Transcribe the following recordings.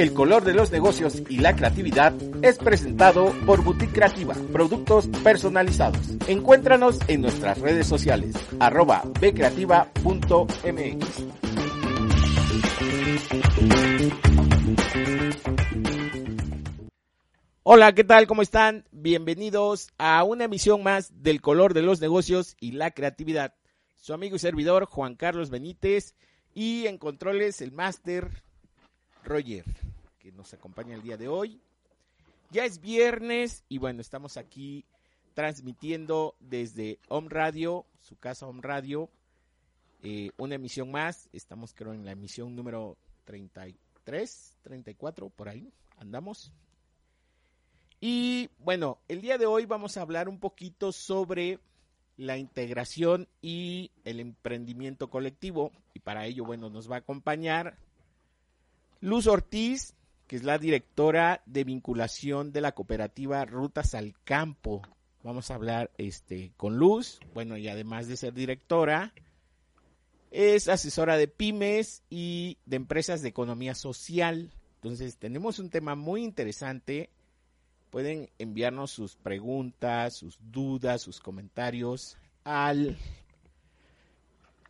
El color de los negocios y la creatividad es presentado por Boutique Creativa, productos personalizados. Encuéntranos en nuestras redes sociales, arroba bcreativa.mx. Hola, ¿qué tal? ¿Cómo están? Bienvenidos a una emisión más del color de los negocios y la creatividad. Su amigo y servidor Juan Carlos Benítez y en controles el máster Roger, nos acompaña el día de hoy. Ya es viernes y bueno, estamos aquí transmitiendo desde Home Radio, su casa Home Radio, eh, una emisión más. Estamos creo en la emisión número 33, 34, por ahí andamos. Y bueno, el día de hoy vamos a hablar un poquito sobre la integración y el emprendimiento colectivo. Y para ello, bueno, nos va a acompañar Luz Ortiz, que es la directora de vinculación de la cooperativa Rutas al Campo. Vamos a hablar este, con Luz, bueno, y además de ser directora, es asesora de pymes y de empresas de economía social. Entonces, tenemos un tema muy interesante. Pueden enviarnos sus preguntas, sus dudas, sus comentarios al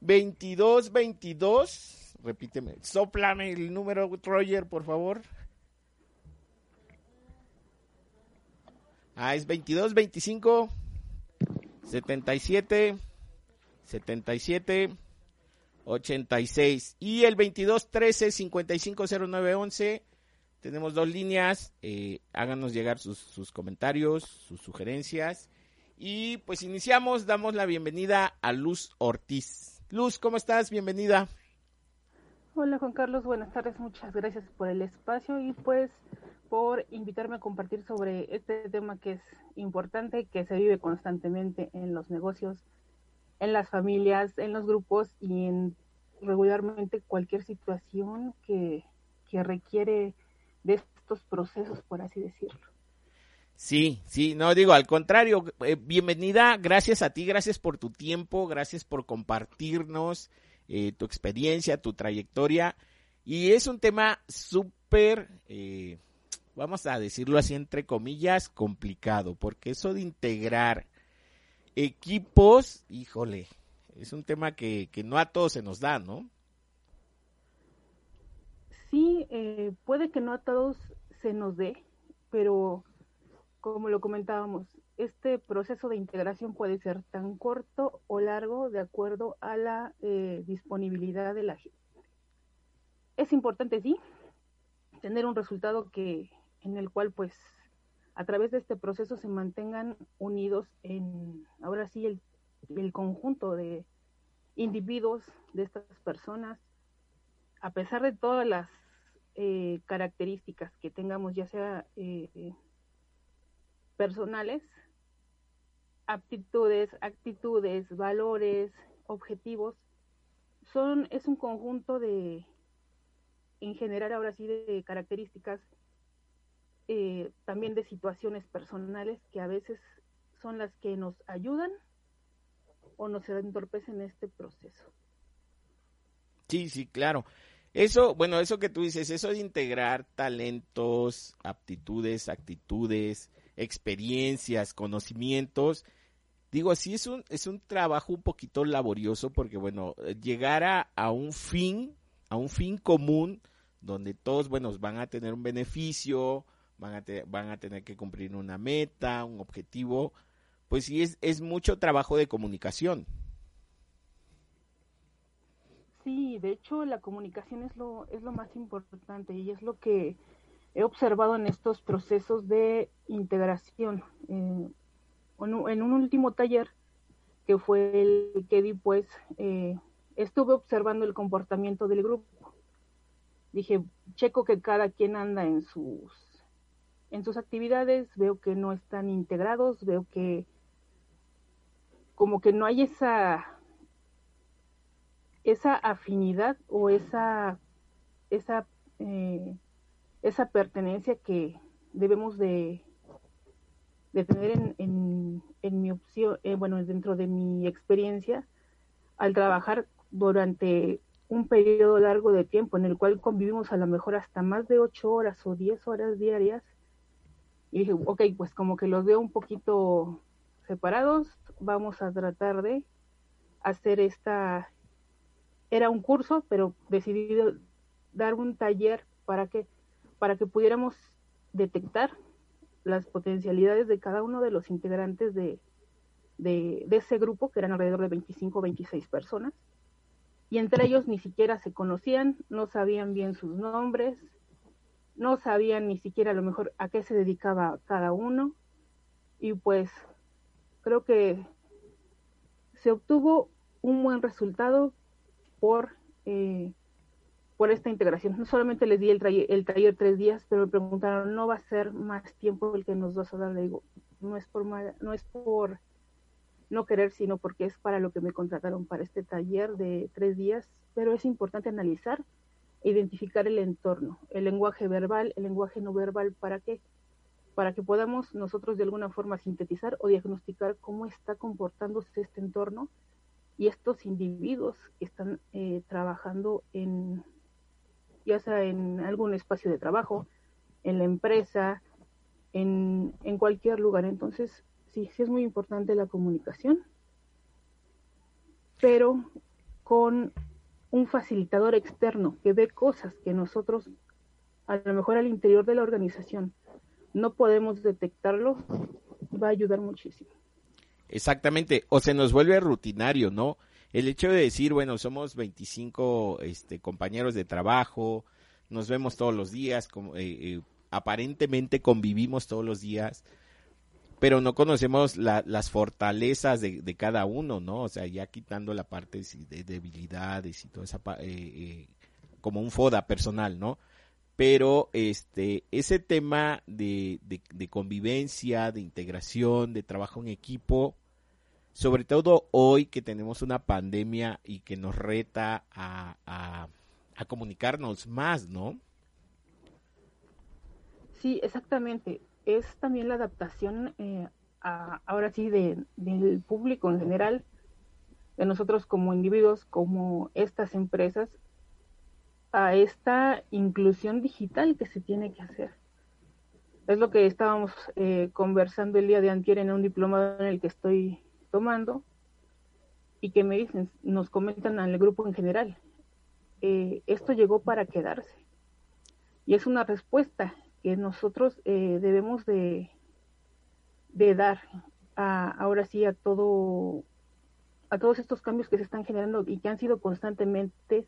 2222 repíteme, soplame el número, Roger, por favor. Ah, es 22, 25, 77, 77, 86. Y el 22, 13, 55, 09, 11. Tenemos dos líneas. Eh, háganos llegar sus, sus comentarios, sus sugerencias. Y pues iniciamos, damos la bienvenida a Luz Ortiz. Luz, ¿cómo estás? Bienvenida. Hola Juan Carlos, buenas tardes, muchas gracias por el espacio y pues por invitarme a compartir sobre este tema que es importante, que se vive constantemente en los negocios, en las familias, en los grupos y en regularmente cualquier situación que, que requiere de estos procesos, por así decirlo. Sí, sí, no digo, al contrario, eh, bienvenida, gracias a ti, gracias por tu tiempo, gracias por compartirnos eh, tu experiencia, tu trayectoria. Y es un tema súper, eh, vamos a decirlo así entre comillas, complicado, porque eso de integrar equipos, híjole, es un tema que, que no a todos se nos da, ¿no? Sí, eh, puede que no a todos se nos dé, pero como lo comentábamos, este proceso de integración puede ser tan corto o largo de acuerdo a la eh, disponibilidad de la gente. Es importante, sí, tener un resultado que en el cual, pues, a través de este proceso se mantengan unidos en, ahora sí, el, el conjunto de individuos de estas personas, a pesar de todas las eh, características que tengamos, ya sea eh, personales, aptitudes, actitudes, valores, objetivos, son, es un conjunto de, en general ahora sí, de características, eh, también de situaciones personales que a veces son las que nos ayudan o nos entorpecen este proceso. Sí, sí, claro. Eso, bueno, eso que tú dices, eso de integrar talentos, aptitudes, actitudes, experiencias, conocimientos, digo, sí es un, es un trabajo un poquito laborioso porque, bueno, llegar a, un fin, a un fin común, donde todos, bueno, van a tener un beneficio, van a, van a tener que cumplir una meta, un objetivo, pues sí es, es mucho trabajo de comunicación. Sí, de hecho la comunicación es lo, es lo más importante y es lo que he observado en estos procesos de integración. Eh, en un último taller que fue el que di pues eh, estuve observando el comportamiento del grupo. Dije, checo que cada quien anda en sus en sus actividades, veo que no están integrados, veo que como que no hay esa esa afinidad o esa esa eh, esa pertenencia que debemos de, de tener en, en, en mi opción, eh, bueno, dentro de mi experiencia al trabajar durante un periodo largo de tiempo en el cual convivimos a lo mejor hasta más de ocho horas o diez horas diarias. Y dije, ok, pues como que los veo un poquito separados, vamos a tratar de hacer esta, era un curso, pero decidí dar un taller para que, para que pudiéramos detectar las potencialidades de cada uno de los integrantes de, de, de ese grupo, que eran alrededor de 25 o 26 personas, y entre ellos ni siquiera se conocían, no sabían bien sus nombres, no sabían ni siquiera a lo mejor a qué se dedicaba cada uno, y pues creo que se obtuvo un buen resultado por, eh, por esta integración. No solamente les di el, el taller tres días, pero me preguntaron, ¿no va a ser más tiempo el que nos vas a dar? Le digo, no es por, no es por no querer, sino porque es para lo que me contrataron para este taller de tres días, pero es importante analizar identificar el entorno, el lenguaje verbal, el lenguaje no verbal, ¿para qué? Para que podamos nosotros de alguna forma sintetizar o diagnosticar cómo está comportándose este entorno y estos individuos que están eh, trabajando en, ya sea en algún espacio de trabajo, en la empresa, en, en cualquier lugar. Entonces, sí, sí es muy importante la comunicación, pero con un facilitador externo que ve cosas que nosotros, a lo mejor al interior de la organización, no podemos detectarlo, va a ayudar muchísimo. Exactamente, o se nos vuelve rutinario, ¿no? El hecho de decir, bueno, somos 25 este, compañeros de trabajo, nos vemos todos los días, como, eh, eh, aparentemente convivimos todos los días, pero no conocemos las fortalezas de, cada uno, ¿no? O sea, ya quitando la parte de debilidades y toda esa, eh, eh, como un foda personal, ¿no? Pero este, ese tema de, de, convivencia, de integración, de trabajo en equipo, sobre todo hoy que tenemos una pandemia y que nos reta a, a, a comunicarnos más, ¿no? Sí, exactamente es también la adaptación, eh, ahora sí, de, del público en general, de nosotros como individuos, como estas empresas, a esta inclusión digital que se tiene que hacer. Es lo que estábamos eh, conversando el día de antier en un diplomado en el que estoy tomando y que me dicen, nos comentan al grupo en general, eh, esto llegó para quedarse. Y es una respuesta que nosotros eh, debemos de, dar a, ahora sí a todo a todos estos cambios que se están generando y que han sido constantemente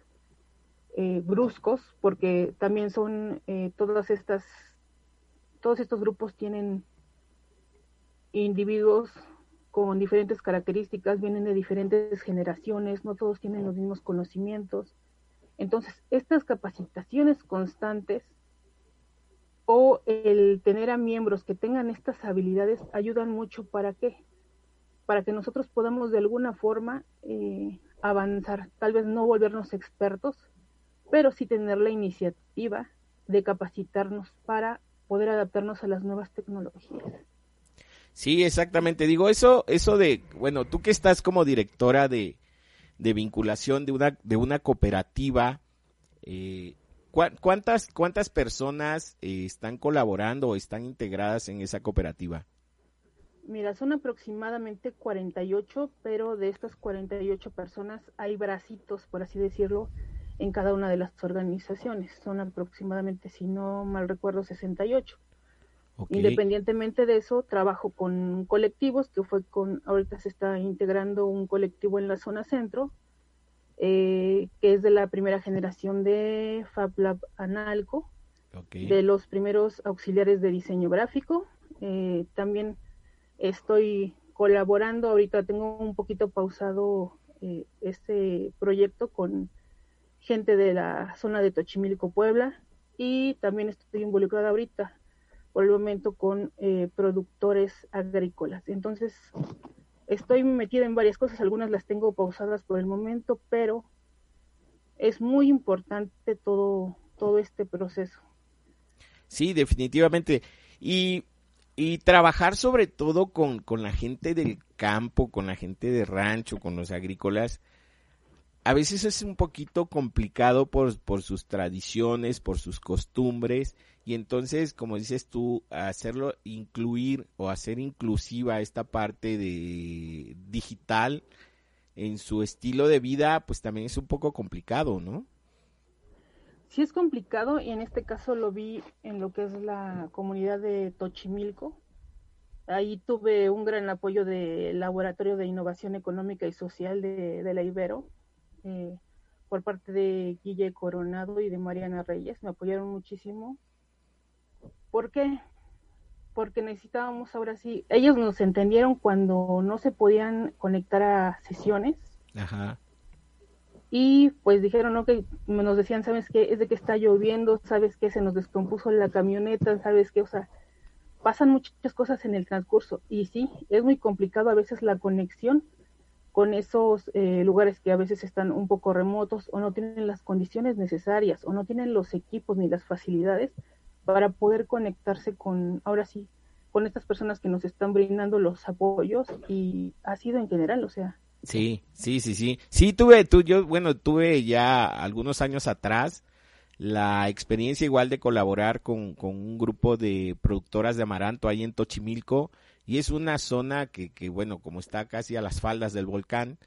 eh, bruscos porque también son eh, todas estas todos estos grupos tienen individuos con diferentes características vienen de diferentes generaciones no todos tienen los mismos conocimientos. Entonces estas capacitaciones constantes o el tener a miembros que tengan estas habilidades ayudan mucho para qué? Para que nosotros podamos de alguna forma eh, avanzar, tal vez no volvernos expertos, pero sí tener la iniciativa de capacitarnos para poder adaptarnos a las nuevas tecnologías. Sí, exactamente. Digo, eso, eso de, bueno, tú que estás como directora de, de vinculación de una, de una cooperativa, eh, ¿Cuántas, cuántas personas eh, están colaborando o están integradas en esa cooperativa? Mira, son aproximadamente 48, pero de estas 48 personas hay bracitos, por así decirlo, en cada una de las organizaciones. Son aproximadamente, si no mal recuerdo, 68. Independientemente de eso, trabajo con colectivos, que fue con, ahorita se está integrando un colectivo en la zona centro, eh, que es de la primera generación de FabLab Analco, de los primeros auxiliares de diseño gráfico. Eh, también estoy colaborando, ahorita tengo un poquito pausado eh, este proyecto con gente de la zona de Tochimilco, Puebla, y también estoy involucrada ahorita por el momento con eh, productores agrícolas. Entonces, estoy metida en varias cosas, algunas las tengo pausadas por el momento, pero es muy importante todo, todo este proceso. Sí, definitivamente. Y, y trabajar sobre todo con, con la gente del campo, con la gente de rancho, con los agrícolas, a veces es un poquito complicado por, por sus tradiciones, por sus costumbres, y entonces, como dices tú, hacerlo incluir o hacer inclusiva esta parte de digital en su estilo de vida, pues también es un poco complicado, ¿no? Sí es complicado y en este caso lo vi en lo que es la comunidad de Tochimilco. Ahí tuve un gran apoyo del Laboratorio de Innovación Económica y Social de, de la Ibero, eh, por parte de Guille Coronado y de Mariana Reyes. Me apoyaron muchísimo. ¿Por qué? Porque necesitábamos ahora sí, ellos nos entendieron cuando no se podían conectar a sesiones. Ajá. Y pues dijeron, ok, nos decían, ¿sabes qué? Es de que está lloviendo, ¿sabes qué? Se nos descompuso la camioneta, ¿sabes qué? O sea, pasan muchas cosas en el transcurso. Y sí, es muy complicado a veces la conexión con esos eh, lugares que a veces están un poco remotos o no tienen las condiciones necesarias o no tienen los equipos ni las facilidades para poder conectarse con, ahora sí, con estas personas que nos están brindando los apoyos y ha sido en general, o sea. Sí, sí, sí, sí. Sí, tuve, tú, yo, bueno, tuve ya algunos años atrás la experiencia igual de colaborar con, con un grupo de productoras de amaranto ahí en Tochimilco y es una zona que, que, bueno, como está casi a las faldas del volcán,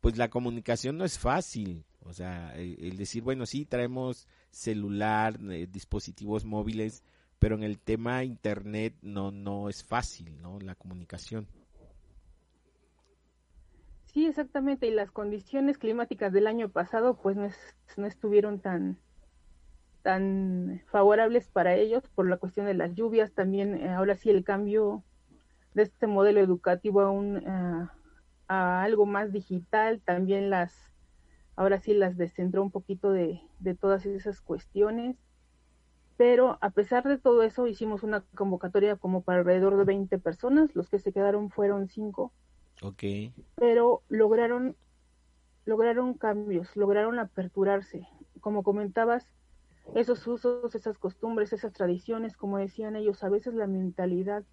pues la comunicación no es fácil. O sea, el, decir, bueno, sí, traemos celular, eh, dispositivos móviles, pero en el tema internet no, no es fácil, ¿no? La comunicación. Sí, exactamente. Y las condiciones climáticas del año pasado, pues no, no estuvieron tan, tan favorables para ellos por la cuestión de las lluvias. También, eh, ahora sí, el cambio de este modelo educativo a, un, uh, a algo más digital, también las, ahora sí las descentró un poquito de, de todas esas cuestiones, pero a pesar de todo eso hicimos una convocatoria como para alrededor de 20 personas, los que se quedaron fueron 5. Ok. Pero lograron, lograron cambios, lograron aperturarse. Como comentabas, esos usos, esas costumbres, esas tradiciones, como decían ellos, a veces la mentalidad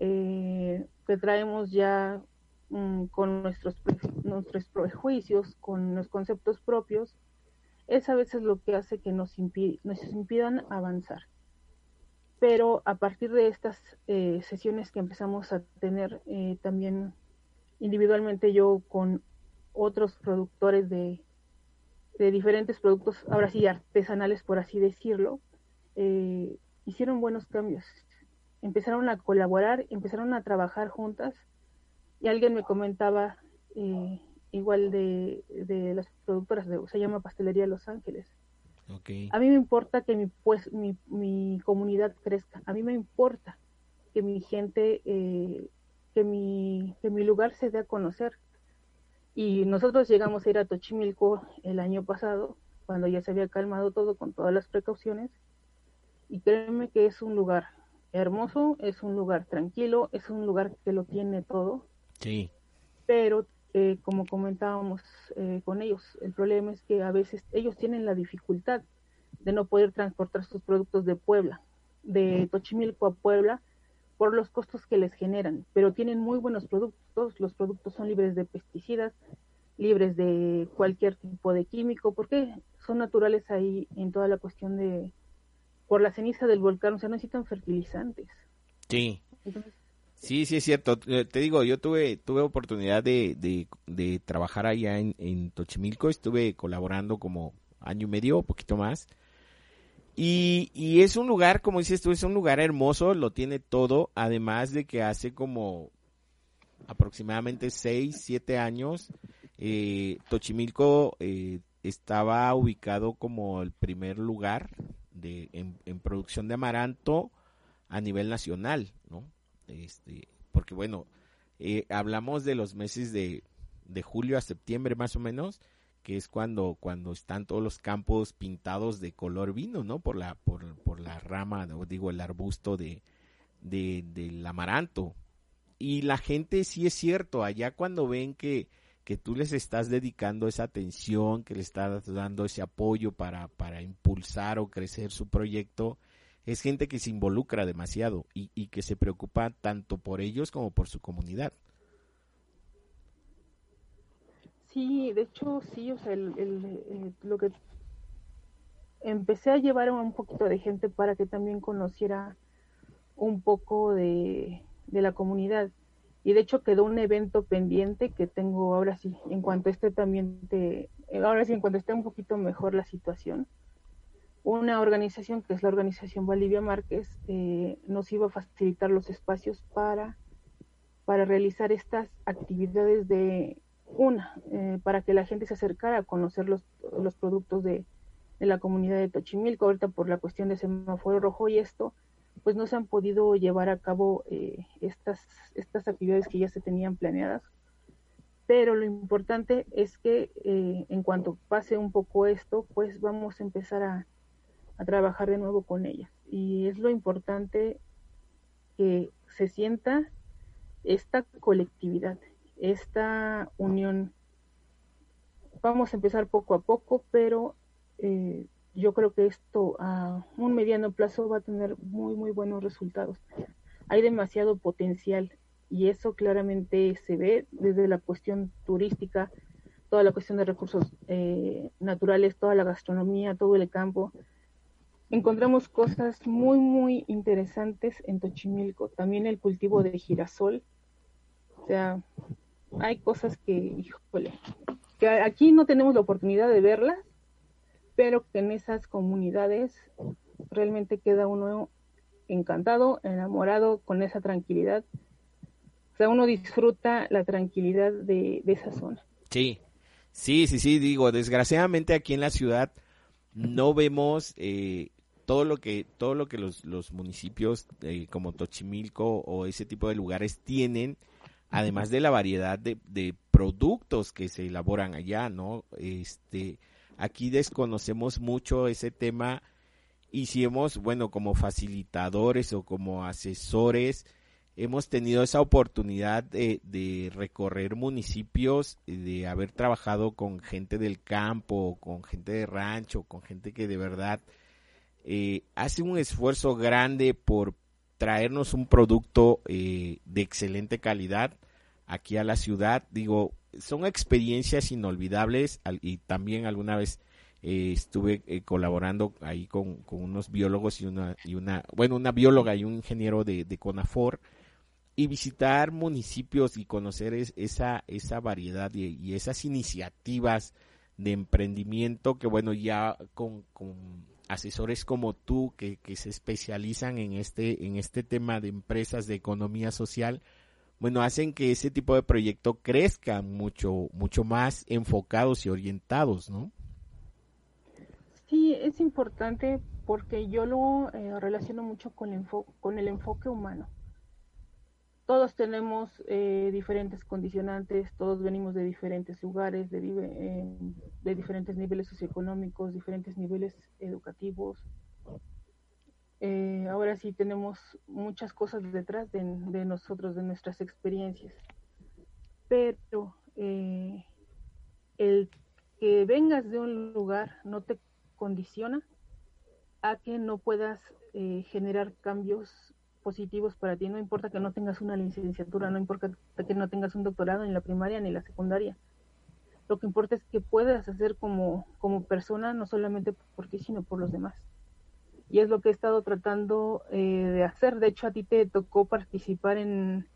eh, que traemos ya mm, con nuestros, nuestros prejuicios, con los conceptos propios, es a veces lo que hace que nos, nos impidan avanzar. Pero a partir de estas eh, sesiones que empezamos a tener eh, también individualmente yo con otros productores de, de diferentes productos, ahora sí artesanales por así decirlo, eh, hicieron buenos cambios empezaron a colaborar, empezaron a trabajar juntas y alguien me comentaba eh, igual de, de, las productoras, de, se llama Pastelería Los Ángeles. Okay. A mí me importa que mi, pues, mi, mi, comunidad crezca, a mí me importa que mi gente, eh, que, mi, que mi lugar se dé a conocer. Y nosotros llegamos a ir a Tochimilco el año pasado, cuando ya se había calmado todo con todas las precauciones, y créeme que es un lugar hermoso, es un lugar tranquilo, es un lugar que lo tiene todo. Sí. Pero, eh, como comentábamos eh, con ellos, el problema es que a veces ellos tienen la dificultad de no poder transportar sus productos de Puebla, de Tochimilco a Puebla, por los costos que les generan, pero tienen muy buenos productos, los productos son libres de pesticidas, libres de cualquier tipo de químico, porque son naturales ahí en toda la cuestión de, por la ceniza del volcán, o sea, necesitan fertilizantes. Sí. sí, sí es cierto. Eh, te digo, yo tuve tuve oportunidad de, de, trabajar allá en, en, Tochimilco, estuve colaborando como año y medio, poquito más. Y, y es un lugar, como dices tú, es un lugar hermoso, lo tiene todo, además de que hace como aproximadamente 6, 7 años, eh, Tochimilco eh, estaba ubicado como el primer lugar de, en, producción de amaranto a nivel nacional, ¿no? Este, porque bueno, eh, hablamos de los meses de, de julio a septiembre más o menos, que es cuando, cuando están todos los campos pintados de color vino, ¿no? Por la, por, por la rama, o digo, el arbusto de, de, del amaranto. Y la gente sí es cierto, allá cuando ven que, que tú les estás dedicando esa atención, que le estás dando ese apoyo para, para impulsar o crecer su proyecto, es gente que se involucra demasiado y, y que se preocupa tanto por ellos como por su comunidad. Sí, de hecho, sí, o sea, el, lo que empecé a llevar a un poquito de gente para que también conociera un poco de, de la comunidad. Y de hecho quedó un evento pendiente que tengo ahora sí, en cuanto esté también, te, ahora sí, en cuanto esté un poquito mejor la situación, una organización que es la organización Bolivia Márquez eh, nos iba a facilitar los espacios para, para realizar estas actividades de una, eh, para que la gente se acercara a conocer los, los productos de, de la comunidad de Tochimilco, ahorita por la cuestión de semáforo rojo y esto, pues no se han podido llevar a cabo eh, estas, estas actividades que ya se tenían planeadas. Pero lo importante es que eh, en cuanto pase un poco esto, pues vamos a empezar a, a trabajar de nuevo con ellas. Y es lo importante que se sienta esta colectividad, esta unión. Vamos a empezar poco a poco, pero eh, yo creo que esto a un mediano plazo va a tener muy, muy buenos resultados. Hay demasiado potencial y eso claramente se ve desde la cuestión turística, toda la cuestión de recursos eh, naturales, toda la gastronomía, todo el campo. Encontramos cosas muy, muy interesantes en Tochimilco. También el cultivo de girasol. O sea, hay cosas que, híjole, que aquí no tenemos la oportunidad de verlas pero que en esas comunidades realmente queda uno encantado, enamorado con esa tranquilidad. O sea, uno disfruta la tranquilidad de, esa zona. Sí, sí, sí, sí, digo, desgraciadamente aquí en la ciudad no vemos eh, todo lo que todo lo que los, municipios eh, como Tochimilco o ese tipo de lugares tienen además de la variedad de, de productos que se elaboran allá no este Aquí desconocemos mucho ese tema y si hemos, bueno, como facilitadores o como asesores, hemos tenido esa oportunidad de, recorrer municipios, de haber trabajado con gente del campo, con gente de rancho, con gente que de verdad eh, hace un esfuerzo grande por traernos un producto eh, de excelente calidad aquí a la ciudad. Digo, son experiencias inolvidables y también alguna vez eh, estuve eh, colaborando ahí con, unos biólogos y una, y una, bueno, una bióloga y un ingeniero de, de CONAFOR y visitar municipios y conocer esa, esa variedad y, esas iniciativas de emprendimiento que bueno, ya con, con asesores como tú que, que se especializan en este, en este tema de empresas de economía social, bueno, hacen que ese tipo de proyecto crezca mucho, mucho más enfocados y orientados, ¿no? Sí, es importante porque yo lo eh, relaciono mucho con, el con el enfoque humano. Todos tenemos eh, diferentes condicionantes, todos venimos de diferentes lugares, de, eh, de diferentes niveles socioeconómicos, diferentes niveles educativos, eh, ahora sí tenemos muchas cosas detrás de, nosotros, de nuestras experiencias. Pero eh, el que vengas de un lugar no te condiciona a que no puedas eh, generar cambios positivos para ti. No importa que no tengas una licenciatura, no importa que no tengas un doctorado en la primaria ni la secundaria. Lo que importa es que puedas hacer como, como persona, no solamente por ti, sino por los demás y es lo que he estado tratando eh, de hacer. De hecho, a ti te tocó participar en,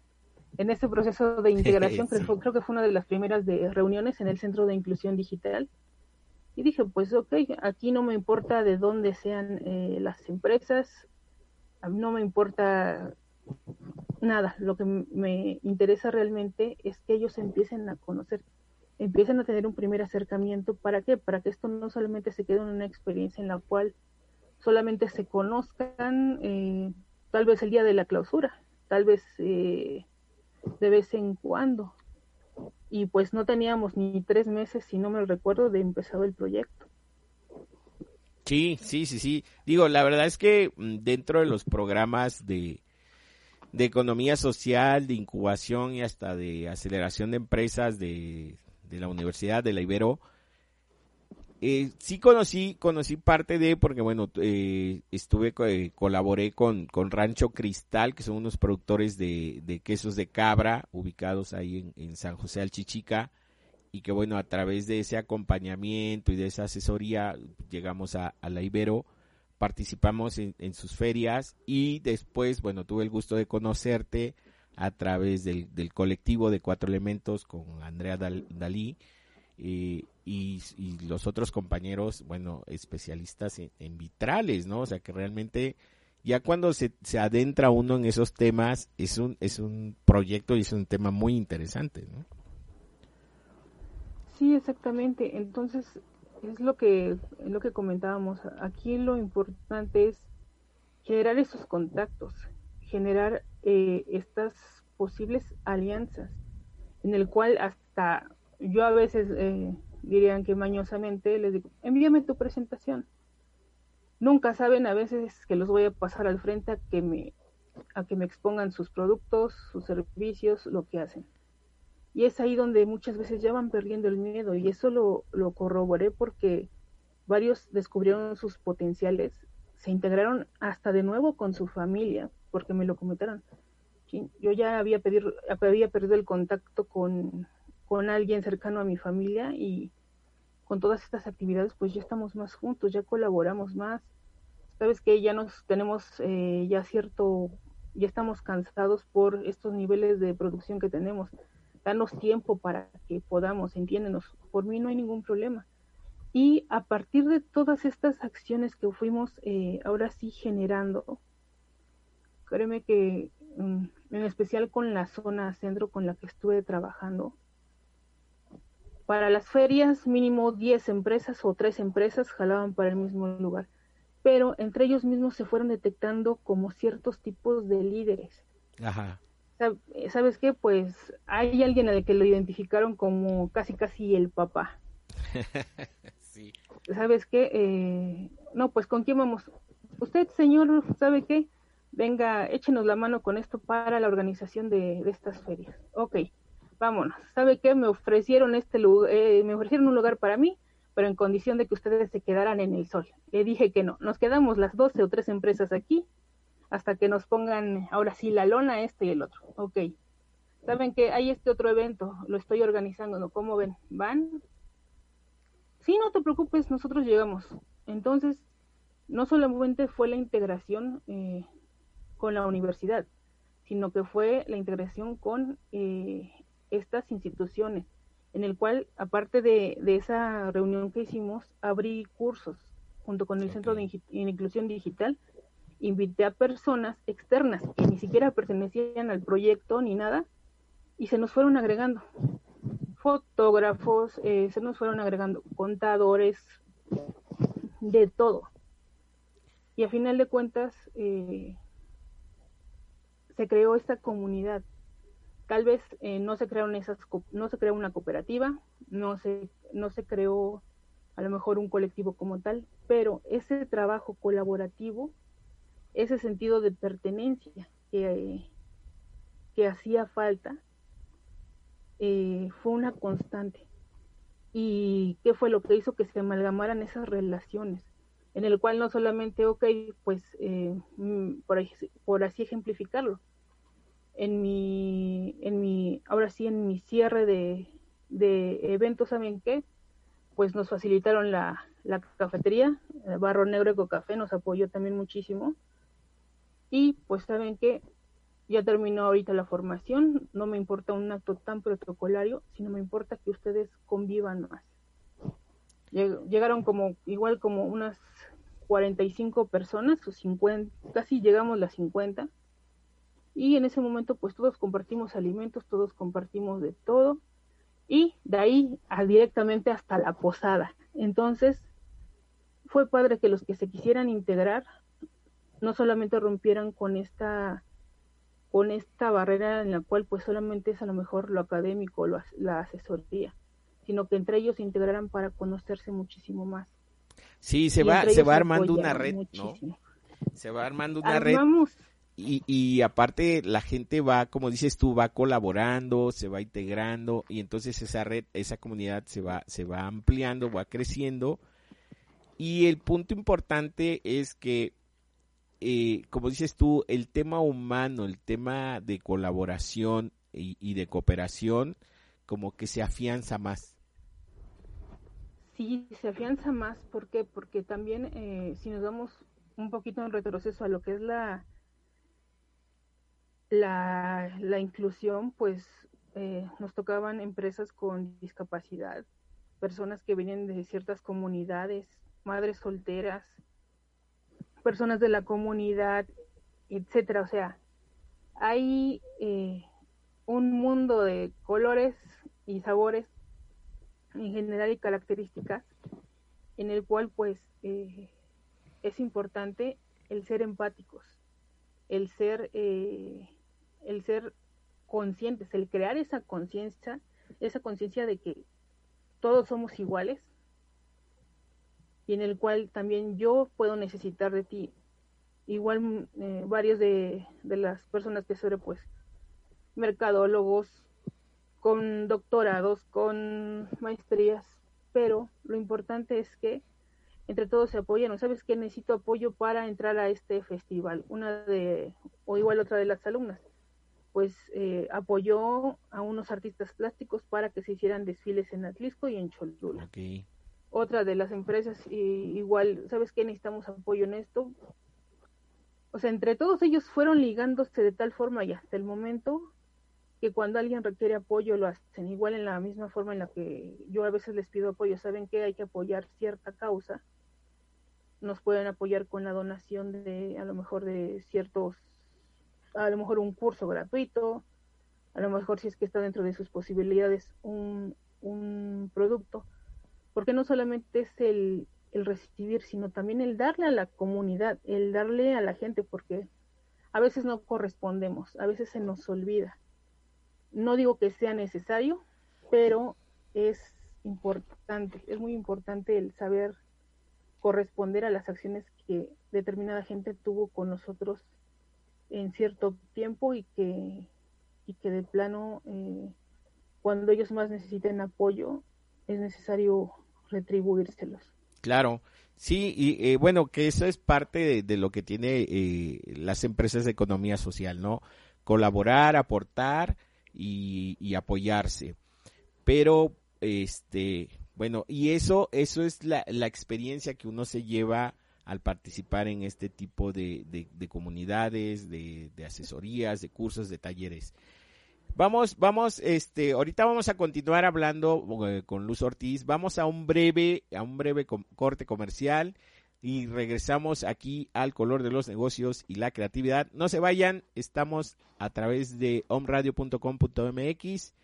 en ese proceso de integración, creo, creo, que fue una de las primeras de reuniones en el Centro de Inclusión Digital. Y dije, pues ok, aquí no me importa de dónde sean eh, las empresas, no me importa nada, lo que me interesa realmente es que ellos empiecen a conocer, empiecen a tener un primer acercamiento. ¿Para qué? Para que esto no solamente se quede en una experiencia en la cual solamente se conozcan eh, tal vez el día de la clausura, tal vez eh, de vez en cuando. y pues no teníamos ni tres meses, si no me recuerdo, de empezado el proyecto. Sí, sí, sí, sí. Digo, la verdad es que mm, dentro de los programas de, de economía social, de incubación y hasta de aceleración de empresas de, de la Universidad de la Ibero, eh, sí conocí, conocí parte de, porque bueno, eh, estuve, eh, colaboré con, con Rancho Cristal, que son unos productores de, de quesos de cabra, ubicados ahí en, en, San José Alchichica, y que bueno, a través de ese acompañamiento y de esa asesoría, llegamos a, la Ibero, participamos en, sus ferias, y después, bueno, tuve el gusto de conocerte a través del, del colectivo de cuatro elementos con Andrea Dal, Dalí, y, y, los otros compañeros, bueno, especialistas en, en, vitrales, ¿no? O sea, que realmente ya cuando se, se, adentra uno en esos temas, es un, es un proyecto y es un tema muy interesante, ¿no? Sí, exactamente. Entonces, es lo que, es lo que comentábamos. Aquí lo importante es generar esos contactos, generar eh, estas posibles alianzas, en el cual hasta yo a veces eh, dirían que mañosamente les digo, envíame tu presentación. Nunca saben a veces que los voy a pasar al frente a que me, a que me expongan sus productos, sus servicios, lo que hacen. Y es ahí donde muchas veces ya van perdiendo el miedo y eso lo, lo corroboré porque varios descubrieron sus potenciales, se integraron hasta de nuevo con su familia, porque me lo comentaron. Yo ya había, había perdido el contacto con, con alguien cercano a mi familia y con todas estas actividades pues ya estamos más juntos, ya colaboramos más. Sabes que ya nos tenemos eh, ya cierto, ya estamos cansados por estos niveles de producción que tenemos. Danos tiempo para que podamos, entiéndenos. Por mí no hay ningún problema. Y a partir de todas estas acciones que fuimos eh, ahora sí generando, créeme que mm, en especial con la zona centro con la que estuve trabajando, para las ferias, mínimo 10 empresas o 3 empresas jalaban para el mismo lugar, pero entre ellos mismos se fueron detectando como ciertos tipos de líderes. Ajá. ¿Sabes qué? Pues hay alguien al que lo identificaron como casi casi el papá. sí. ¿Sabes qué? Eh, no, pues ¿con quién vamos? Usted, señor, ¿sabe qué? Venga, échenos la mano con esto para la organización de, de estas ferias. Ok vámonos. ¿Sabe qué? Me ofrecieron este lugar, eh, me ofrecieron un lugar para mí, pero en condición de que ustedes se quedaran en el sol. Le dije que no. Nos quedamos las 12 o tres empresas aquí hasta que nos pongan ahora sí la lona este y el otro. Ok. ¿Saben que hay este otro evento? Lo estoy organizando, ¿no? ¿Cómo ven? ¿Van? Sí, no te preocupes, nosotros llegamos. Entonces, no solamente fue la integración eh, con la universidad, sino que fue la integración con eh, estas instituciones, en el cual, aparte de, de esa reunión que hicimos, abrí cursos junto con el Centro de Inclusión Digital, invité a personas externas que ni siquiera pertenecían al proyecto ni nada, y se nos fueron agregando. Fotógrafos, eh, se nos fueron agregando contadores, de todo. Y a final de cuentas, eh, se creó esta comunidad tal vez eh, no se crearon esas no se creó una cooperativa no se no se creó a lo mejor un colectivo como tal pero ese trabajo colaborativo ese sentido de pertenencia que, que hacía falta eh, fue una constante. Y qué fue lo que hizo que se amalgamaran esas relaciones en el cual no solamente ok pues eh, mm, por, por así ejemplificarlo en mi, en mi, ahora sí, en mi cierre de, de eventos, ¿saben qué? Pues nos facilitaron la, la cafetería, Barro Negro Eco Café nos apoyó también muchísimo. Y pues saben que ya terminó ahorita la formación, no me importa un acto tan protocolario, sino me importa que ustedes convivan más. Llegaron como, igual como unas 45 personas, o 50, casi llegamos las 50 y en ese momento pues todos compartimos alimentos, todos compartimos de todo y de ahí a directamente hasta la posada. Entonces fue padre que los que se quisieran integrar no solamente rompieran con esta con esta barrera en la cual pues solamente es a lo mejor lo académico, la asesoría, sino que entre ellos se integrarán para conocerse muchísimo más. Sí, se va, se va armando una red, ¿no? Se va armando una red. Y, y aparte la gente va, como dices tú, va colaborando, se va integrando y entonces esa red, esa comunidad se va, se va ampliando, va creciendo. Y el punto importante es que eh, como dices tú, el tema humano, el tema de colaboración y, de cooperación, como que se afianza más. Sí, se afianza más. ¿Por qué? Porque también eh, si nos damos un poquito en retroceso a lo que es la, la, la inclusión, pues eh, nos tocaban empresas con discapacidad, personas que vienen de ciertas comunidades, madres solteras, personas de la comunidad, etcétera. O sea, hay eh, un mundo de colores y sabores en general y características en el cual pues eh, es importante el ser empáticos, el ser, eh, el ser conscientes, el crear esa conciencia, esa conciencia de que todos somos iguales, y en el cual también yo puedo necesitar de ti. Igual mm, eh, varios de, las personas que sobre pues mercadólogos, con doctorados, con maestrías, pero lo importante es que entre todos se apoyan, ¿no sabes que necesito apoyo para entrar a este festival? Una de, o igual otra de las alumnas, pues eh, apoyó a unos artistas plásticos para que se hicieran desfiles en Atlisco y en Cholula. Otra de las empresas y igual, ¿sabes qué? Necesitamos apoyo en esto. O sea, entre todos ellos fueron ligándose de tal forma y hasta el momento que cuando alguien requiere apoyo lo hacen. Igual en la misma forma en la que yo a veces les pido apoyo, saben que hay que apoyar cierta causa, nos pueden apoyar con la donación de a lo mejor de ciertos, a lo mejor un curso gratuito, a lo mejor si es que está dentro de sus posibilidades un, un producto porque no solamente es el, el recibir, sino también el darle a la comunidad, el darle a la gente, porque a veces no correspondemos, a veces se nos olvida. No digo que sea necesario, pero es importante, es muy importante el saber corresponder a las acciones que determinada gente tuvo con nosotros en cierto tiempo y que, y que de plano eh, cuando ellos más necesiten apoyo es necesario retribuírselos. Claro, sí, y eh, bueno, que eso es parte de, lo que tiene eh, las empresas de economía social, ¿no? Colaborar, aportar y, apoyarse. Pero, este, bueno, y eso, eso es la, la experiencia que uno se lleva al participar en este tipo de, de, comunidades, de, de, asesorías, de cursos, de talleres. Vamos, vamos, este, ahorita vamos a continuar hablando eh, con Luz Ortiz. Vamos a un breve, a un breve corte comercial y regresamos aquí al color de los negocios y la creatividad. No se vayan, estamos a través de omradio.com.mx,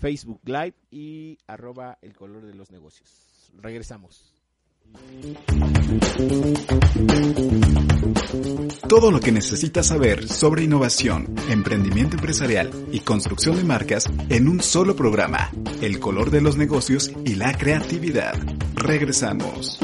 Facebook Live y arroba el color de los negocios. Regresamos. Todo lo que necesitas saber sobre innovación, emprendimiento empresarial y construcción de marcas en un solo programa. El color de los negocios y la creatividad. Regresamos.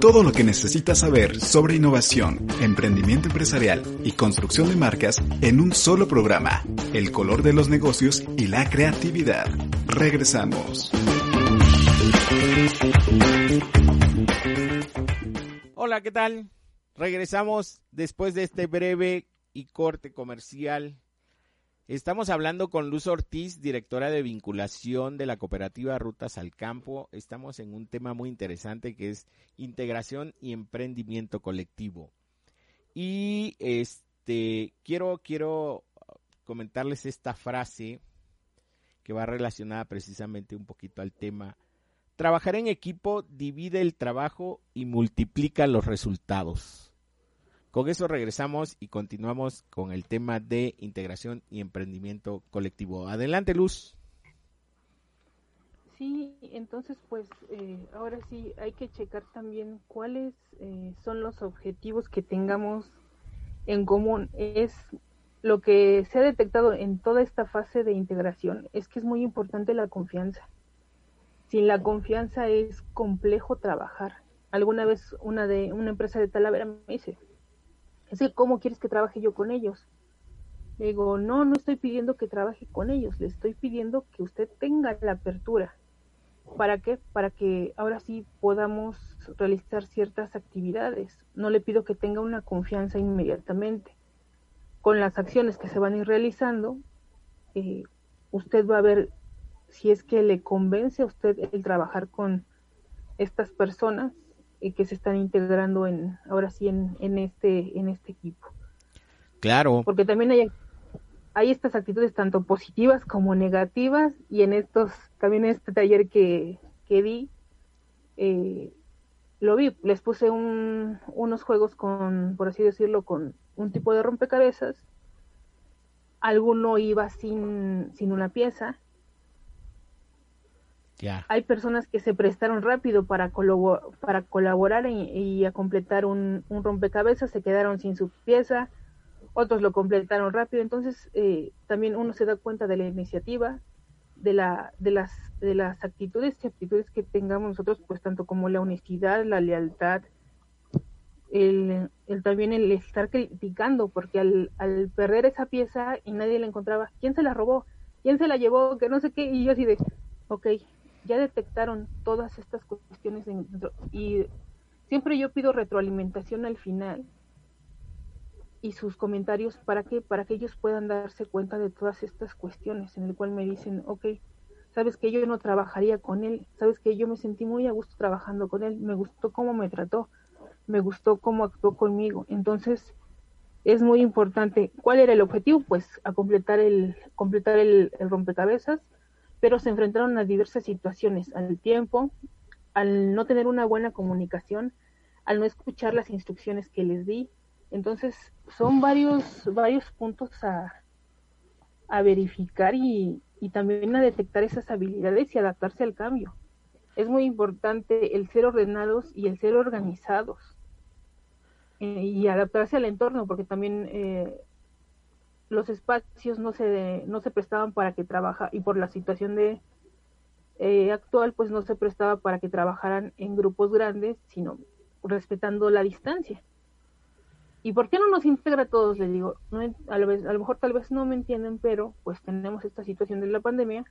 Todo lo que necesitas saber sobre innovación, emprendimiento empresarial y construcción de marcas en un solo programa. El color de los negocios y la creatividad. Regresamos. Hola, ¿qué tal? Regresamos después de este breve y corte comercial. Estamos hablando con Luz Ortiz, directora de vinculación de la cooperativa Rutas al Campo. Estamos en un tema muy interesante que es integración y emprendimiento colectivo. Y este quiero quiero comentarles esta frase que va relacionada precisamente un poquito al tema. Trabajar en equipo divide el trabajo y multiplica los resultados. Con eso regresamos y continuamos con el tema de integración y emprendimiento colectivo. Adelante, Luz. Sí, entonces pues eh, ahora sí hay que checar también cuáles eh, son los objetivos que tengamos en común. Es lo que se ha detectado en toda esta fase de integración, es que es muy importante la confianza. Sin la confianza es complejo trabajar. Alguna vez una de una empresa de Talavera me dice, ¿cómo quieres que trabaje yo con ellos? Le digo, no, no estoy pidiendo que trabaje con ellos, le estoy pidiendo que usted tenga la apertura. ¿Para qué? Para que ahora sí podamos realizar ciertas actividades. No le pido que tenga una confianza inmediatamente. Con las acciones que se van a ir realizando, eh, usted va a ver si es que le convence a usted el trabajar con estas personas que se están integrando en ahora sí en, en este en este equipo. Claro. Porque también hay hay estas actitudes tanto positivas como negativas y en estos también en este taller que, que di eh, lo vi les puse un, unos juegos con por así decirlo con un tipo de rompecabezas alguno iba sin sin una pieza hay personas que se prestaron rápido para, para colaborar y, a completar un, rompecabezas, se quedaron sin su pieza, otros lo completaron rápido, entonces eh, también uno se da cuenta de la iniciativa, de, la, de, las, de las actitudes y actitudes que tengamos nosotros, pues tanto como la honestidad, la lealtad, el, el también el estar criticando, porque al, al perder esa pieza y nadie la encontraba, ¿quién se la robó? ¿Quién se la llevó? Que no sé qué, y yo así de, ok, ya detectaron todas estas cuestiones y siempre yo pido retroalimentación al final y sus comentarios para que para que ellos puedan darse cuenta de todas estas cuestiones en el cual me dicen ok sabes que yo no trabajaría con él sabes que yo me sentí muy a gusto trabajando con él me gustó cómo me trató me gustó cómo actuó conmigo. Entonces es muy importante cuál era el objetivo pues a completar el completar el rompecabezas pero se enfrentaron a diversas situaciones al tiempo, al no tener una buena comunicación, al no escuchar las instrucciones que les di. Entonces, son varios, varios puntos a, a verificar y, y también a detectar esas habilidades y adaptarse al cambio. Es muy importante el ser ordenados y el ser organizados eh, y adaptarse al entorno, porque también eh, los espacios no se, no se prestaban para que trabaja y por la situación de eh, actual pues no se prestaba para que trabajaran en grupos grandes, sino respetando la distancia. ¿Y por qué no nos integra a todos? Les digo, no, a, lo, a lo mejor tal vez no me entienden, pero pues tenemos esta situación de la pandemia,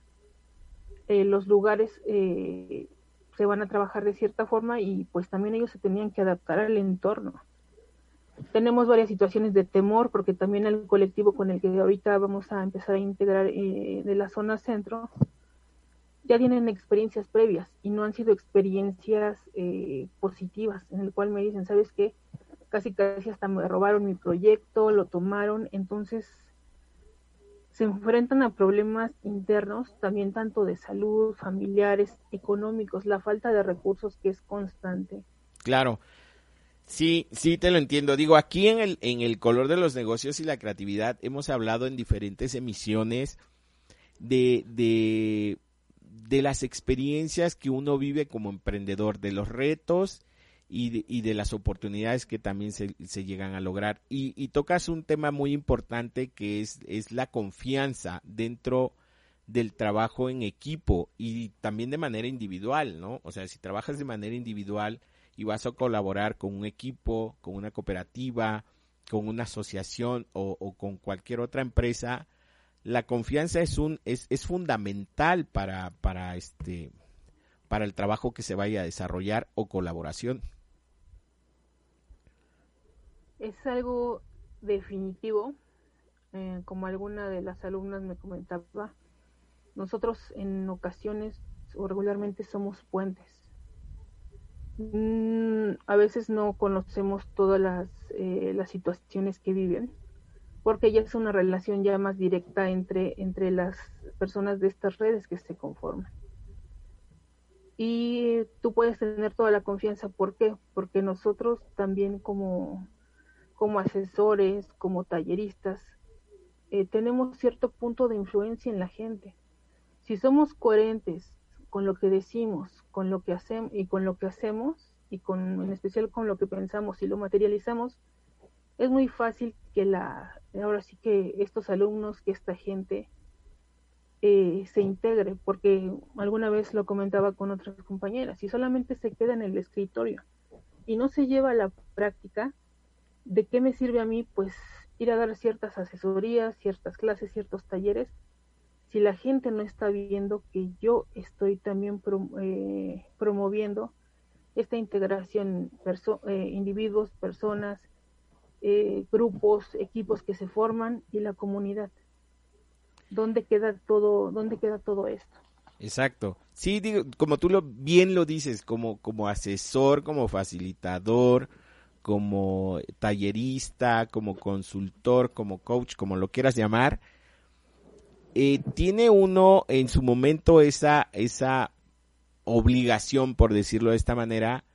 eh, los lugares eh, se van a trabajar de cierta forma y pues también ellos se tenían que adaptar al entorno tenemos varias situaciones de temor porque también el colectivo con el que ahorita vamos a empezar a integrar eh, de la zona centro ya tienen experiencias previas y no han sido experiencias eh, positivas en el cual me dicen sabes qué casi casi hasta me robaron mi proyecto lo tomaron. Entonces se enfrentan a problemas internos también tanto de salud familiares económicos la falta de recursos que es constante. Claro Sí, sí, te lo entiendo. Digo, aquí en el, en el color de los negocios y la creatividad hemos hablado en diferentes emisiones de, de, de las experiencias que uno vive como emprendedor, de los retos y de, y de las oportunidades que también se, se llegan a lograr. Y, y, tocas un tema muy importante que es, es la confianza dentro del trabajo en equipo y también de manera individual, ¿no? O sea, si trabajas de manera individual y vas a colaborar con un equipo, con una cooperativa, con una asociación o, con cualquier otra empresa, la confianza es un es, es fundamental para para este para el trabajo que se vaya a desarrollar o colaboración. Es algo definitivo, eh, como alguna de las alumnas me comentaba, nosotros en ocasiones o regularmente somos puentes. Mm, a veces no conocemos todas las, eh, las situaciones que viven, porque ya es una relación ya más directa entre, entre las personas de estas redes que se conforman. Y tú puedes tener toda la confianza, ¿por qué? Porque nosotros también como, como asesores, como talleristas, eh, tenemos cierto punto de influencia en la gente. Si somos coherentes con lo que decimos, con lo que hacemos y con lo que hacemos, y con, en especial con lo que pensamos y lo materializamos, es muy fácil que la, ahora sí que estos alumnos, que esta gente eh, se integre, porque alguna vez lo comentaba con otras compañeras, si solamente se queda en el escritorio y no se lleva a la práctica, ¿de qué me sirve a mí pues ir a dar ciertas asesorías, ciertas clases, ciertos talleres, si la gente no está viendo que yo estoy también eh, promoviendo esta integración, eh, individuos, personas, eh, grupos, equipos que se forman y la comunidad. ¿Dónde queda todo, dónde queda todo esto? Exacto. Sí, digo, como tú lo bien lo dices, como, como asesor, como facilitador, como tallerista, como consultor, como coach, como lo quieras llamar, eh, tiene uno en su momento esa, esa obligación, por decirlo de esta manera,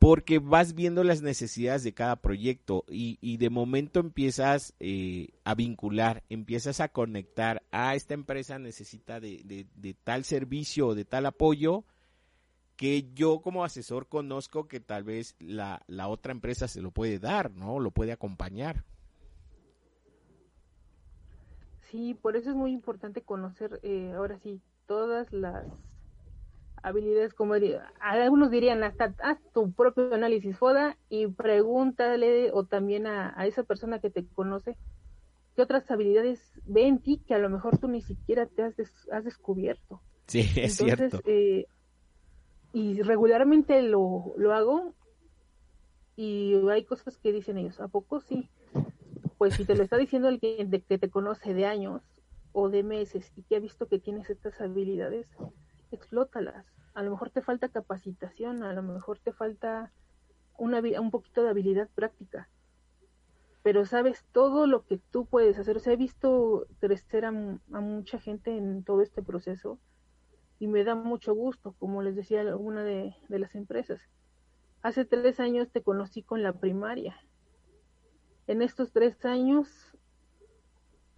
porque vas viendo las necesidades de cada proyecto y, de momento empiezas eh, a vincular, empiezas a conectar, a ah, esta empresa necesita de, tal servicio o de tal apoyo que yo como asesor conozco que tal vez la, otra empresa se lo puede dar, ¿no? Lo puede acompañar. Sí, por eso es muy importante conocer eh, ahora sí todas las habilidades, como algunos dirían, hasta haz tu propio análisis FODA y pregúntale o también a, esa persona que te conoce qué otras habilidades ve en ti que a lo mejor tú ni siquiera te has, has descubierto. Sí, es cierto. Eh, y regularmente lo, lo hago y hay cosas que dicen ellos, ¿a poco sí? Pues si te lo está diciendo alguien de que te conoce de años o de meses y que ha visto que tienes estas habilidades, explótalas. A lo mejor te falta capacitación, a lo mejor te falta una, un poquito de habilidad práctica, pero sabes todo lo que tú puedes hacer. O sea, he visto crecer a, mucha gente en todo este proceso y me da mucho gusto, como les decía alguna de, de las empresas. Hace tres años te conocí con la primaria. En estos tres años,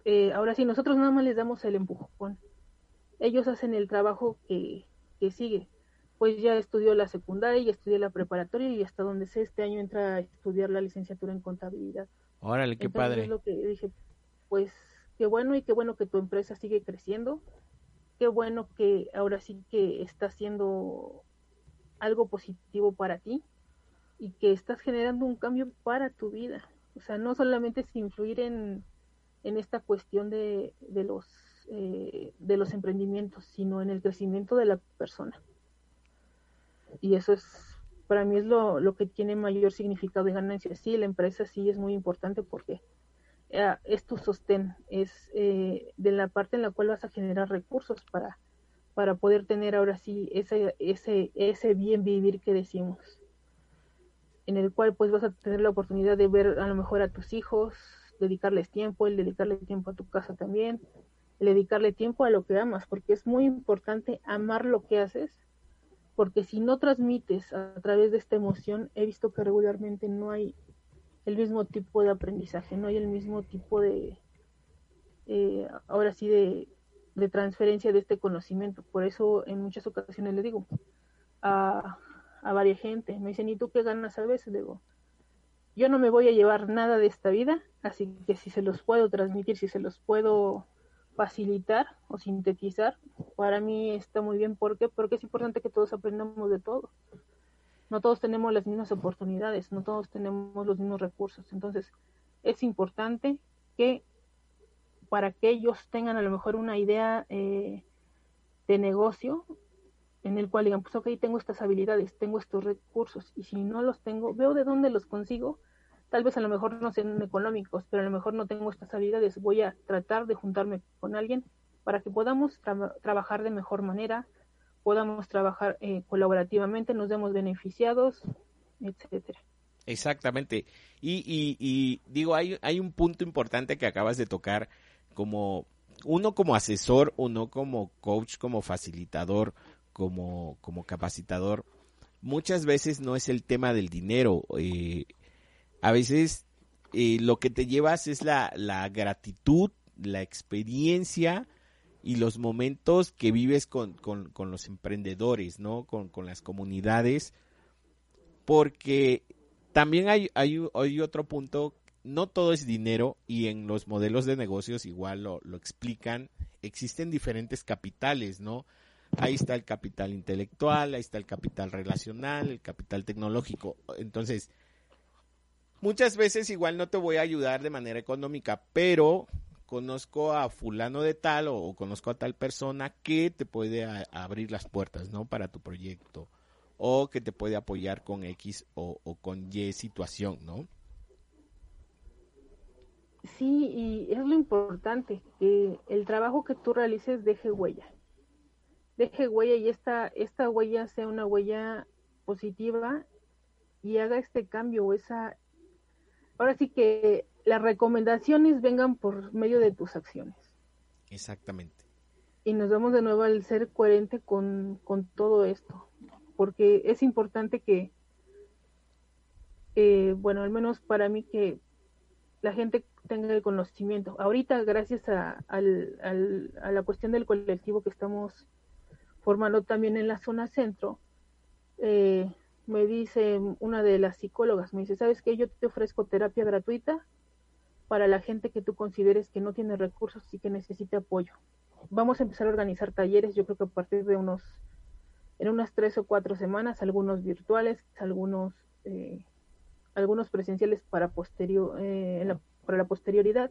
eh, ahora sí, nosotros nada más les damos el empujón ellos hacen el trabajo que, sigue. Pues ya estudió la secundaria, ya estudió la preparatoria y hasta donde sé este año entra a estudiar la licenciatura en contabilidad. Órale, qué padre. Es lo que dije, pues qué bueno y qué bueno que tu empresa sigue creciendo. Qué bueno que ahora sí que está haciendo algo positivo para ti y que estás generando un cambio para tu vida. O sea, no solamente es influir en, en esta cuestión de, de los eh, de los emprendimientos, sino en el crecimiento de la persona. Y eso es, para mí es lo, lo que tiene mayor significado de ganancia. Sí, la empresa sí es muy importante porque eh, es tu sostén, es eh, de la parte en la cual vas a generar recursos para, para poder tener ahora sí ese, ese, ese bien vivir que decimos en el cual pues vas a tener la oportunidad de ver a lo mejor a tus hijos, dedicarles tiempo, el dedicarle tiempo a tu casa también, dedicarle tiempo a lo que amas, porque es muy importante amar lo que haces, porque si no transmites a través de esta emoción, he visto que regularmente no hay el mismo tipo de aprendizaje, no hay el mismo tipo de, eh, ahora sí, de, de, transferencia de este conocimiento. Por eso en muchas ocasiones le digo a, a varias gente, me dicen, ¿y tú qué ganas a veces? Digo, yo no me voy a llevar nada de esta vida, así que si se los puedo transmitir, si se los puedo facilitar o sintetizar, para mí está muy bien. ¿Por qué? Porque es importante que todos aprendamos de todo. No todos tenemos las mismas oportunidades, no todos tenemos los mismos recursos. Entonces, es importante que para que ellos tengan a lo mejor una idea eh, de negocio en el cual digan, pues ok, tengo estas habilidades, tengo estos recursos, y si no los tengo, veo de dónde los consigo, tal vez a lo mejor no sean económicos, pero a lo mejor no tengo estas habilidades, voy a tratar de juntarme con alguien para que podamos trabajar de mejor manera, podamos trabajar eh, colaborativamente, nos demos beneficiados, etcétera. Exactamente. Y, y, y digo, hay, hay un punto importante que acabas de tocar, como uno como asesor, uno como coach, como facilitador, como, como capacitador, muchas veces no es el tema del dinero. Eh, a veces eh, lo que te llevas es la, la gratitud, la experiencia y los momentos que vives con, con, con los emprendedores, ¿no? Con, con, las comunidades. Porque también hay, hay, hay, otro punto, no todo es dinero y en los modelos de negocios igual lo, lo explican, existen diferentes capitales, ¿no? Ahí está el capital intelectual, ahí está el capital relacional, el capital tecnológico. Entonces, muchas veces igual no te voy a ayudar de manera económica, pero conozco a fulano de tal o, conozco a tal persona que te puede abrir las puertas, ¿no? Para tu proyecto o que te puede apoyar con X o, o con Y situación, ¿no? Sí, y es lo importante, que el trabajo que tú realices deje huella deje huella y esta, esta huella sea una huella positiva y haga este cambio o esa... Ahora sí que las recomendaciones vengan por medio de tus acciones. Exactamente. Y nos vamos de nuevo al ser coherente con, con todo esto, porque es importante que, eh, bueno, al menos para mí que la gente tenga el conocimiento. Ahorita, gracias a, al, al, a la cuestión del colectivo que estamos formando también en la zona centro, eh, me dice una de las psicólogas, me dice, ¿sabes qué? Yo te ofrezco terapia gratuita para la gente que tú consideres que no tiene recursos y que necesite apoyo. Vamos a empezar a organizar talleres, yo creo que a partir de unos, en unas tres o cuatro semanas, algunos virtuales, algunos, eh, algunos presenciales para, posterior, eh, para la posterioridad.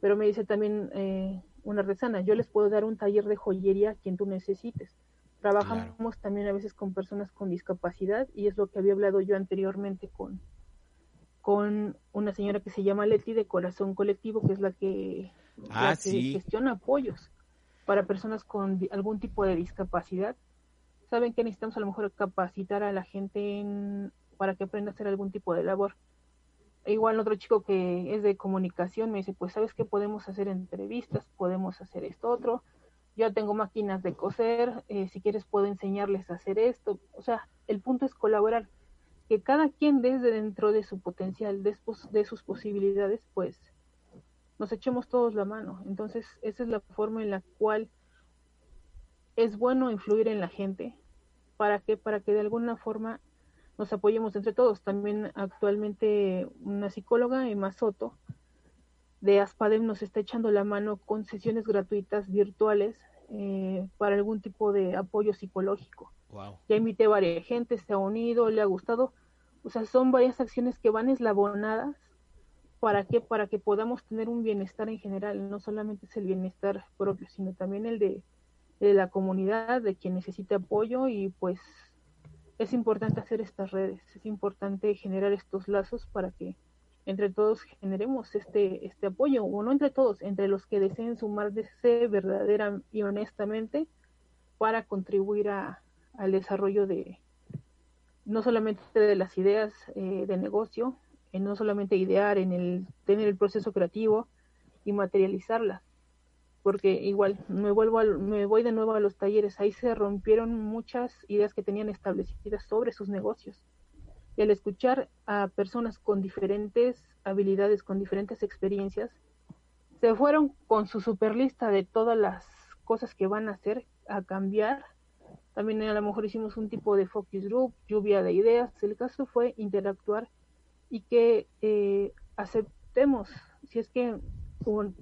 Pero me dice también eh, una artesana. Yo les puedo dar un taller de joyería a quien tú necesites. Trabajamos también a veces con personas con discapacidad y es lo que había hablado yo anteriormente con, con una señora que se llama Leti de Corazón Colectivo, que es la que, ah, gestiona apoyos para personas con algún tipo de discapacidad. Saben que necesitamos a lo mejor capacitar a la gente para que aprenda a hacer algún tipo de labor igual otro chico que es de comunicación me dice, pues sabes que podemos hacer entrevistas, podemos hacer esto otro, yo tengo máquinas de coser, eh, si quieres puedo enseñarles a hacer esto, o sea, el punto es colaborar, que cada quien desde dentro de su potencial, de, de sus posibilidades, pues nos echemos todos la mano. Entonces, esa es la forma en la cual es bueno influir en la gente. ¿Para que Para que de alguna forma nos apoyemos entre todos. También actualmente una psicóloga, Emma Soto, de Aspadem nos está echando la mano con sesiones gratuitas virtuales eh, para algún tipo de apoyo psicológico. Ya invité a varias gente, se ha unido, le ha gustado. O sea, son varias acciones que van eslabonadas para que para que podamos tener un bienestar en general, no solamente es el bienestar propio, sino también el de, de la comunidad, de quien necesita apoyo y pues es importante hacer estas redes, es importante generar estos lazos para que entre todos generemos este, este apoyo, o no entre todos, entre los que deseen sumarse verdadera y honestamente para contribuir a, al desarrollo de no solamente de las ideas eh, de negocio, en no solamente idear, en el tener el proceso creativo y materializarlas, porque igual me vuelvo me voy de nuevo a los talleres, ahí se rompieron muchas ideas que tenían establecidas sobre sus negocios. Y al escuchar a personas con diferentes habilidades, con diferentes experiencias, se fueron con su super lista de todas las cosas que van a hacer, a cambiar. También a lo mejor hicimos un tipo de focus group, lluvia de ideas. El caso fue interactuar y que eh, aceptemos, si es que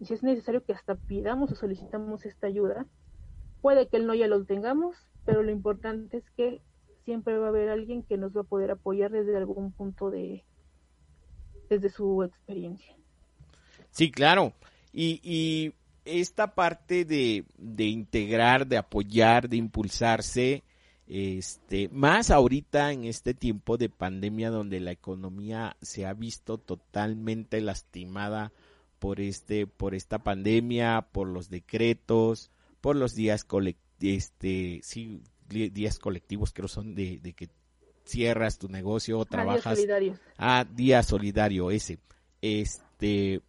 si es necesario que hasta pidamos o solicitamos esta ayuda. Puede que el no ya lo tengamos, pero lo importante es que siempre va a haber alguien que nos va a poder apoyar desde algún punto de, desde su experiencia. Sí, claro. Y, y esta parte de, de, integrar, de apoyar, de impulsarse, este, más ahorita en este tiempo de pandemia donde la economía se ha visto totalmente lastimada por este, por esta pandemia, por los decretos, por los días este, sí, días colectivos creo son de, de que cierras tu negocio o trabajas. Ah, día solidario, ese. Este,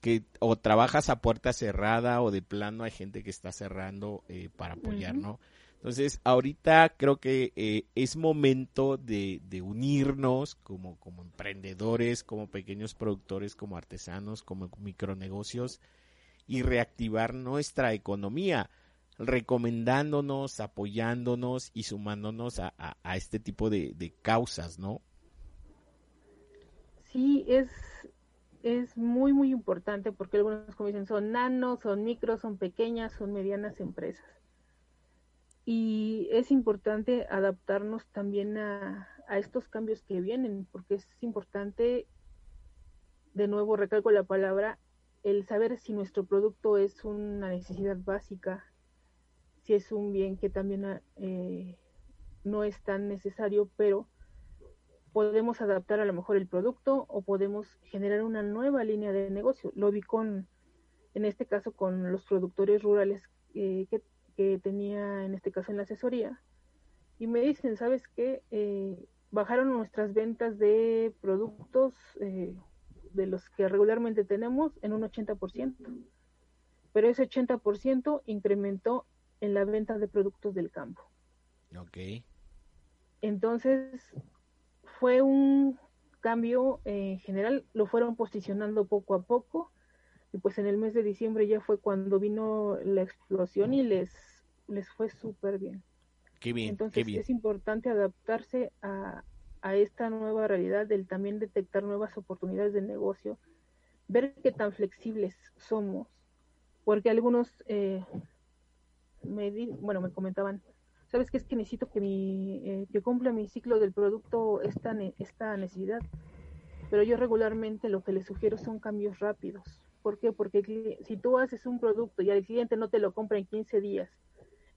que o trabajas a puerta cerrada o de plano hay gente que está cerrando eh, para apoyar, ¿no? Entonces, ahorita creo que eh, es momento de, unirnos como, emprendedores, como pequeños productores, como artesanos, como micronegocios y reactivar nuestra economía recomendándonos, apoyándonos y sumándonos a, este tipo de, causas, ¿no? Sí, es, es muy, muy importante porque algunos, como dicen, son nanos, son micros, son pequeñas, son medianas empresas. Y es importante adaptarnos también a, a estos cambios que vienen, porque es importante, de nuevo recalco la palabra, el saber si nuestro producto es una necesidad básica, si es un bien que también eh, no es tan necesario, pero podemos adaptar a lo mejor el producto o podemos generar una nueva línea de negocio. Lo vi con, en este caso, con los productores rurales eh, que, tenía, en este caso, en la asesoría. Y me dicen, ¿sabes qué? Eh, bajaron nuestras ventas de productos de los que regularmente tenemos en un 80%. Pero ese 80% incrementó en la venta de productos del campo. Ok. Entonces, fue un cambio en general, lo fueron posicionando poco a poco y pues en el mes de diciembre ya fue cuando vino la explosión y les, les fue súper bien. Qué bien. Entonces es importante adaptarse a, a esta nueva realidad, del también detectar nuevas oportunidades de negocio, ver qué tan flexibles somos, porque algunos eh, me di, bueno, me comentaban, ¿sabes qué es que necesito que mi eh, que cumpla mi ciclo del producto esta esta necesidad? Pero yo regularmente lo que les sugiero son cambios rápidos. ¿Por qué? Porque si tú haces un producto y al cliente no te lo compra en 15 días,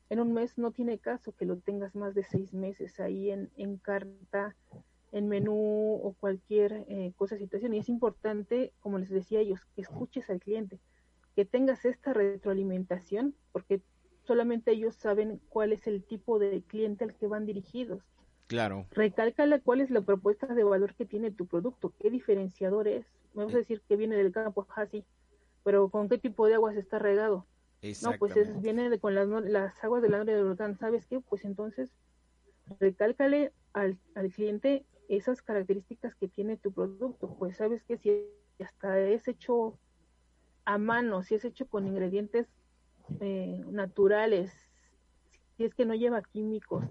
en un mes no tiene caso que lo tengas más de seis meses ahí en, en carta, en menú o cualquier eh, cosa, situación. Y es importante, como les decía a ellos, que escuches al cliente, que tengas esta retroalimentación, porque solamente ellos saben cuál es el tipo de cliente al que van dirigidos. Claro. Recálcale cuál es la propuesta de valor que tiene tu producto, qué diferenciador es. Me vas a decir que viene del campo, así, pero ¿con qué tipo de aguas está regado? No, pues es, viene de, con las, las aguas del área del volcán. ¿Sabes qué? Pues entonces recálcale al, al cliente esas características que tiene tu producto. Pues sabes que si hasta es hecho a mano, si es hecho con ingredientes eh, naturales, si es que no lleva químicos,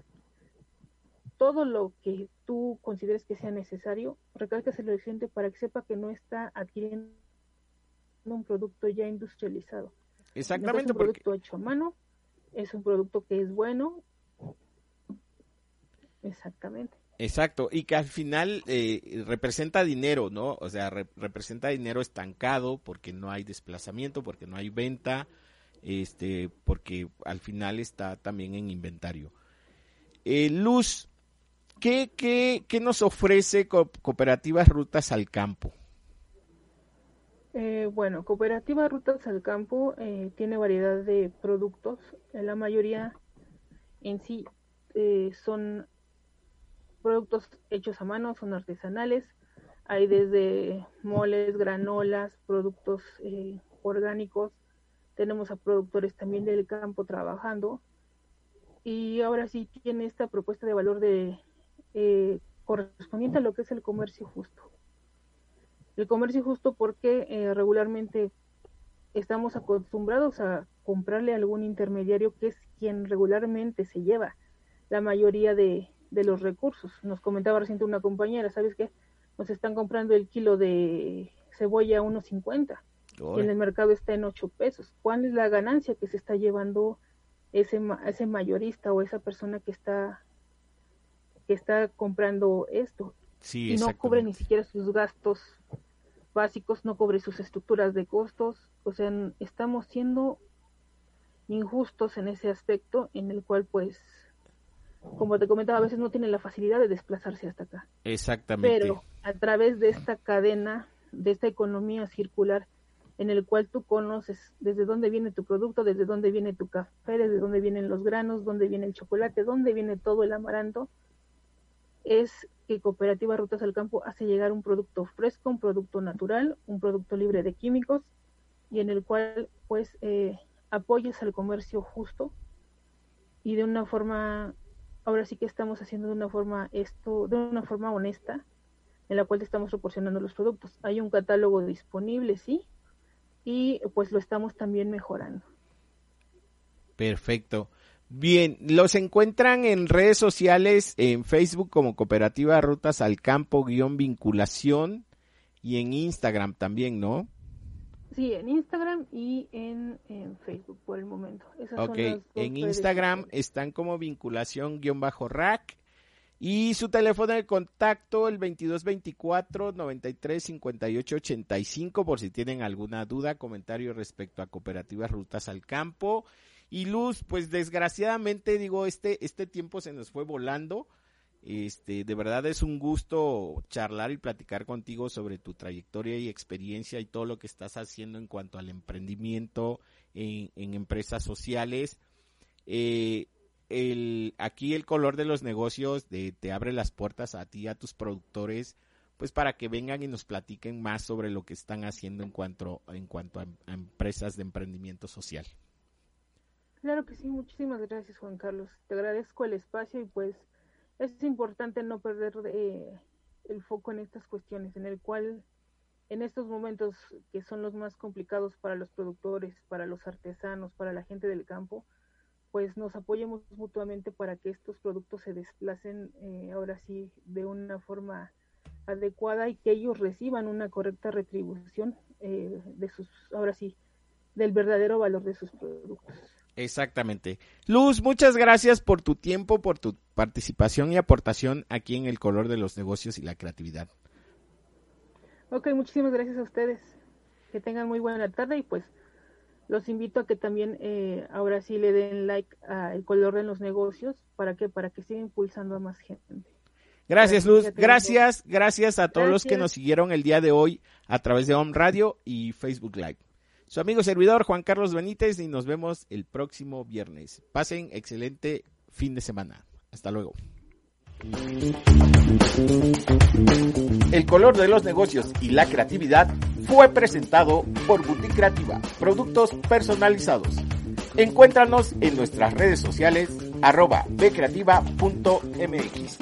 todo lo que tú consideres que sea necesario, recálcaselo al cliente para que sepa que no está adquiriendo un producto ya industrializado. Exactamente. es un producto hecho a mano, es un producto que es bueno. Exactamente. Exacto, y que al final eh, representa dinero, ¿no? O sea, representa dinero estancado porque no hay desplazamiento, porque no hay venta, este, porque al final está también en inventario. Eh, Luz, ¿qué, qué, qué nos ofrece Cooperativas Rutas al Campo? Eh, bueno, Cooperativa Rutas al Campo eh, tiene variedad de productos. La mayoría en sí son productos hechos a mano, son artesanales. Hay desde moles, granolas, productos orgánicos, tenemos a productores también del campo trabajando y ahora sí tiene esta propuesta de valor de eh, correspondiente a lo que es el comercio justo. El comercio justo porque eh, regularmente estamos acostumbrados a comprarle a algún intermediario que es quien regularmente se lleva la mayoría de, de los recursos. Nos comentaba reciente una compañera, ¿sabes qué? Nos están comprando el kilo de cebolla a 1.50 y en el mercado está en 8 pesos. ¿Cuál es la ganancia que se está llevando ese, ese mayorista o esa persona que está que está comprando esto? Sí, y no cubre ni siquiera sus gastos básicos, no cubre sus estructuras de costos, o sea, estamos siendo injustos en ese aspecto en el cual pues como te comentaba, a veces no tiene la facilidad de desplazarse hasta acá. Exactamente. Pero a través de esta cadena, de esta economía circular, en el cual tú conoces desde dónde viene tu producto, desde dónde viene tu café, desde dónde vienen los granos, dónde viene el chocolate, dónde viene todo el amaranto, es que Cooperativa Rutas al Campo hace llegar un producto fresco, un producto natural, un producto libre de químicos y en el cual pues eh, apoyes al comercio justo y de una forma, ahora sí que estamos haciendo de una forma esto, de una forma honesta, en la cual te estamos proporcionando los productos. Hay un catálogo disponible, sí, y pues lo estamos también mejorando. Perfecto. Bien, los encuentran en redes sociales, en Facebook como Cooperativa Rutas al Campo guion vinculación y en Instagram también, ¿no? Sí, en Instagram y en, Facebook por el momento. ok, en Instagram están como vinculación guion bajo rack y su teléfono de contacto, el 2224 93 58 85, por si tienen alguna duda, comentario respecto a cooperativas rutas al campo. Y Luz, pues desgraciadamente digo, este, este tiempo se nos fue volando. Este, de verdad es un gusto charlar y platicar contigo sobre tu trayectoria y experiencia y todo lo que estás haciendo en cuanto al emprendimiento en, empresas sociales. Eh, el, aquí el color de los negocios de, te abre las puertas a ti, a tus productores, pues para que vengan y nos platiquen más sobre lo que están haciendo en cuanto, en cuanto a, empresas de emprendimiento social. Claro que sí, muchísimas gracias Juan Carlos. Te agradezco el espacio y pues es importante no perder eh, el foco en estas cuestiones, en el cual en estos momentos que son los más complicados para los productores, para los artesanos, para la gente del campo, pues nos apoyemos mutuamente para que estos productos se desplacen eh, ahora sí de una forma adecuada y que ellos reciban una correcta retribución eh, de sus, ahora sí, del verdadero valor de sus productos. Exactamente. Luz, muchas gracias por tu tiempo, por tu participación y aportación aquí en el color de los negocios y la creatividad. Ok, muchísimas gracias a ustedes. Que tengan muy buena tarde y pues los invito a que también eh, ahora sí le den like a El Color de los Negocios. ¿Para que Para que siga impulsando a más gente. Gracias, Luz. Gracias, gracias a todos los que nos siguieron el día de hoy a través de Home Radio y Facebook Live. Su amigo servidor Juan Carlos Benítez y nos vemos el próximo viernes. Pasen excelente fin de semana. Hasta luego. El color de los negocios y la creatividad fue presentado por Boutique Creativa, productos personalizados. Encuéntranos en nuestras redes sociales arroba bcreativa.mx.